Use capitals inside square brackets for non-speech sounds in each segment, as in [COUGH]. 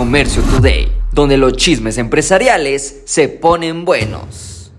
Comercio Today, donde los chismes empresariales se ponen buenos.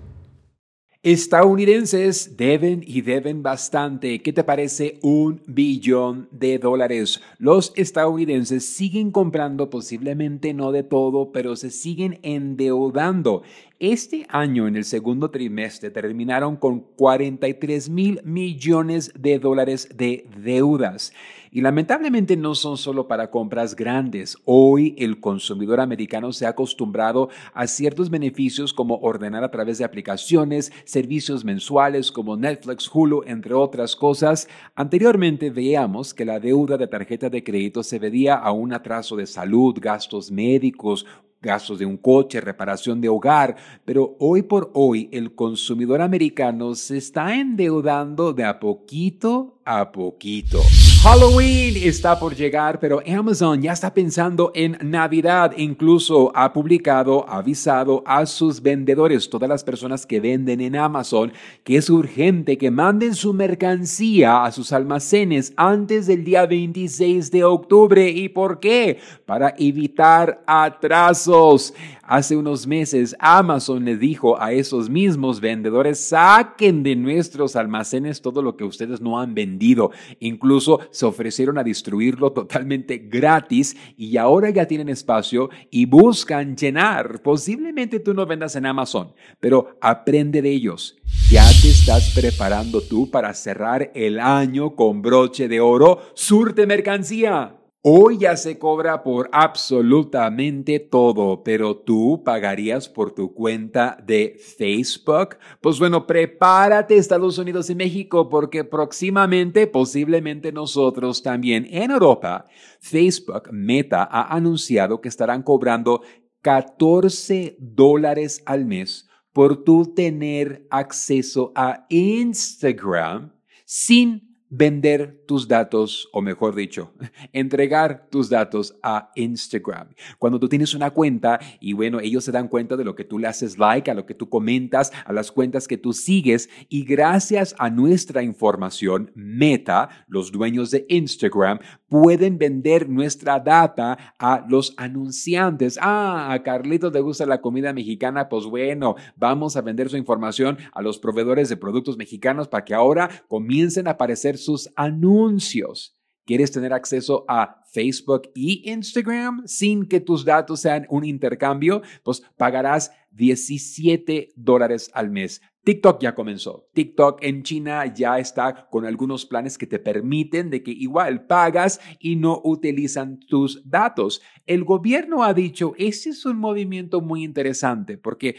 Estadounidenses deben y deben bastante. ¿Qué te parece un billón de dólares? Los estadounidenses siguen comprando posiblemente no de todo, pero se siguen endeudando. Este año, en el segundo trimestre, terminaron con 43 mil millones de dólares de deudas. Y lamentablemente no son solo para compras grandes. Hoy el consumidor americano se ha acostumbrado a ciertos beneficios como ordenar a través de aplicaciones, servicios mensuales como Netflix, Hulu, entre otras cosas. Anteriormente veíamos que la deuda de tarjeta de crédito se debía a un atraso de salud, gastos médicos, gastos de un coche, reparación de hogar, pero hoy por hoy el consumidor americano se está endeudando de a poquito a poquito. Halloween está por llegar, pero Amazon ya está pensando en Navidad. Incluso ha publicado, avisado a sus vendedores, todas las personas que venden en Amazon, que es urgente que manden su mercancía a sus almacenes antes del día 26 de octubre. ¿Y por qué? Para evitar atrasos. Hace unos meses Amazon le dijo a esos mismos vendedores, saquen de nuestros almacenes todo lo que ustedes no han vendido. Incluso se ofrecieron a destruirlo totalmente gratis y ahora ya tienen espacio y buscan llenar. Posiblemente tú no vendas en Amazon, pero aprende de ellos. ¿Ya te estás preparando tú para cerrar el año con broche de oro? Surte mercancía. Hoy ya se cobra por absolutamente todo, pero tú pagarías por tu cuenta de Facebook. Pues bueno, prepárate Estados Unidos y México porque próximamente, posiblemente nosotros también en Europa, Facebook Meta ha anunciado que estarán cobrando 14 dólares al mes por tu tener acceso a Instagram sin vender tus datos, o mejor dicho, [LAUGHS] entregar tus datos a Instagram. Cuando tú tienes una cuenta y bueno, ellos se dan cuenta de lo que tú le haces like, a lo que tú comentas, a las cuentas que tú sigues y gracias a nuestra información, Meta, los dueños de Instagram, pueden vender nuestra data a los anunciantes. Ah, a Carlitos le gusta la comida mexicana, pues bueno, vamos a vender su información a los proveedores de productos mexicanos para que ahora comiencen a aparecer sus anuncios. ¿Quieres tener acceso a Facebook y Instagram sin que tus datos sean un intercambio? Pues pagarás 17 dólares al mes. TikTok ya comenzó. TikTok en China ya está con algunos planes que te permiten de que igual pagas y no utilizan tus datos. El gobierno ha dicho, ese es un movimiento muy interesante porque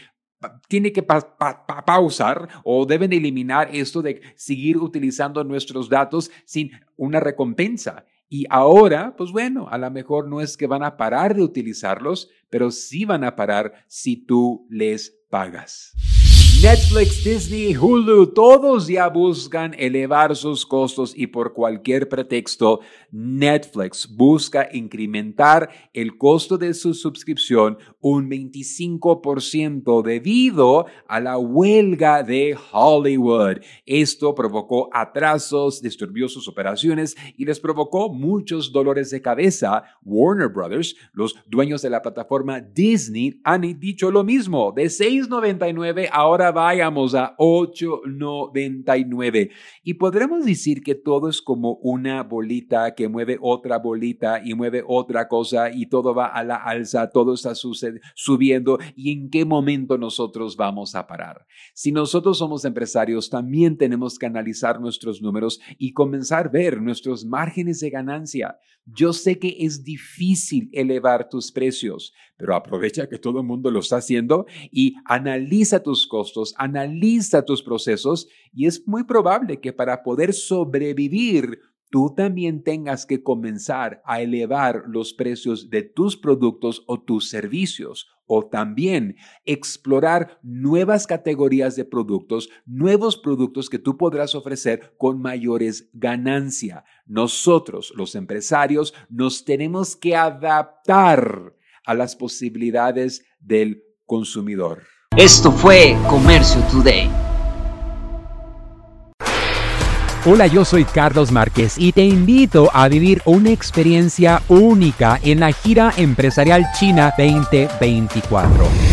tiene que pausar o deben eliminar esto de seguir utilizando nuestros datos sin una recompensa. Y ahora, pues bueno, a lo mejor no es que van a parar de utilizarlos, pero sí van a parar si tú les pagas. Netflix, Disney, Hulu, todos ya buscan elevar sus costos y por cualquier pretexto, Netflix busca incrementar el costo de su suscripción un 25% debido a la huelga de Hollywood. Esto provocó atrasos, disturbió sus operaciones y les provocó muchos dolores de cabeza. Warner Brothers, los dueños de la plataforma Disney, han dicho lo mismo. De 6.99 ahora vayamos a 8.99. Y podremos decir que todo es como una bolita que mueve otra bolita y mueve otra cosa y todo va a la alza, todo está subiendo y en qué momento nosotros vamos a parar. Si nosotros somos empresarios, también tenemos que analizar nuestros números y comenzar a ver nuestros márgenes de ganancia. Yo sé que es difícil elevar tus precios, pero aprovecha que todo el mundo lo está haciendo y analiza tus costos, analiza tus procesos y es muy probable que para poder sobrevivir tú también tengas que comenzar a elevar los precios de tus productos o tus servicios o también explorar nuevas categorías de productos, nuevos productos que tú podrás ofrecer con mayores ganancias. Nosotros, los empresarios, nos tenemos que adaptar a las posibilidades del consumidor. Esto fue Comercio Today. Hola, yo soy Carlos Márquez y te invito a vivir una experiencia única en la gira empresarial China 2024.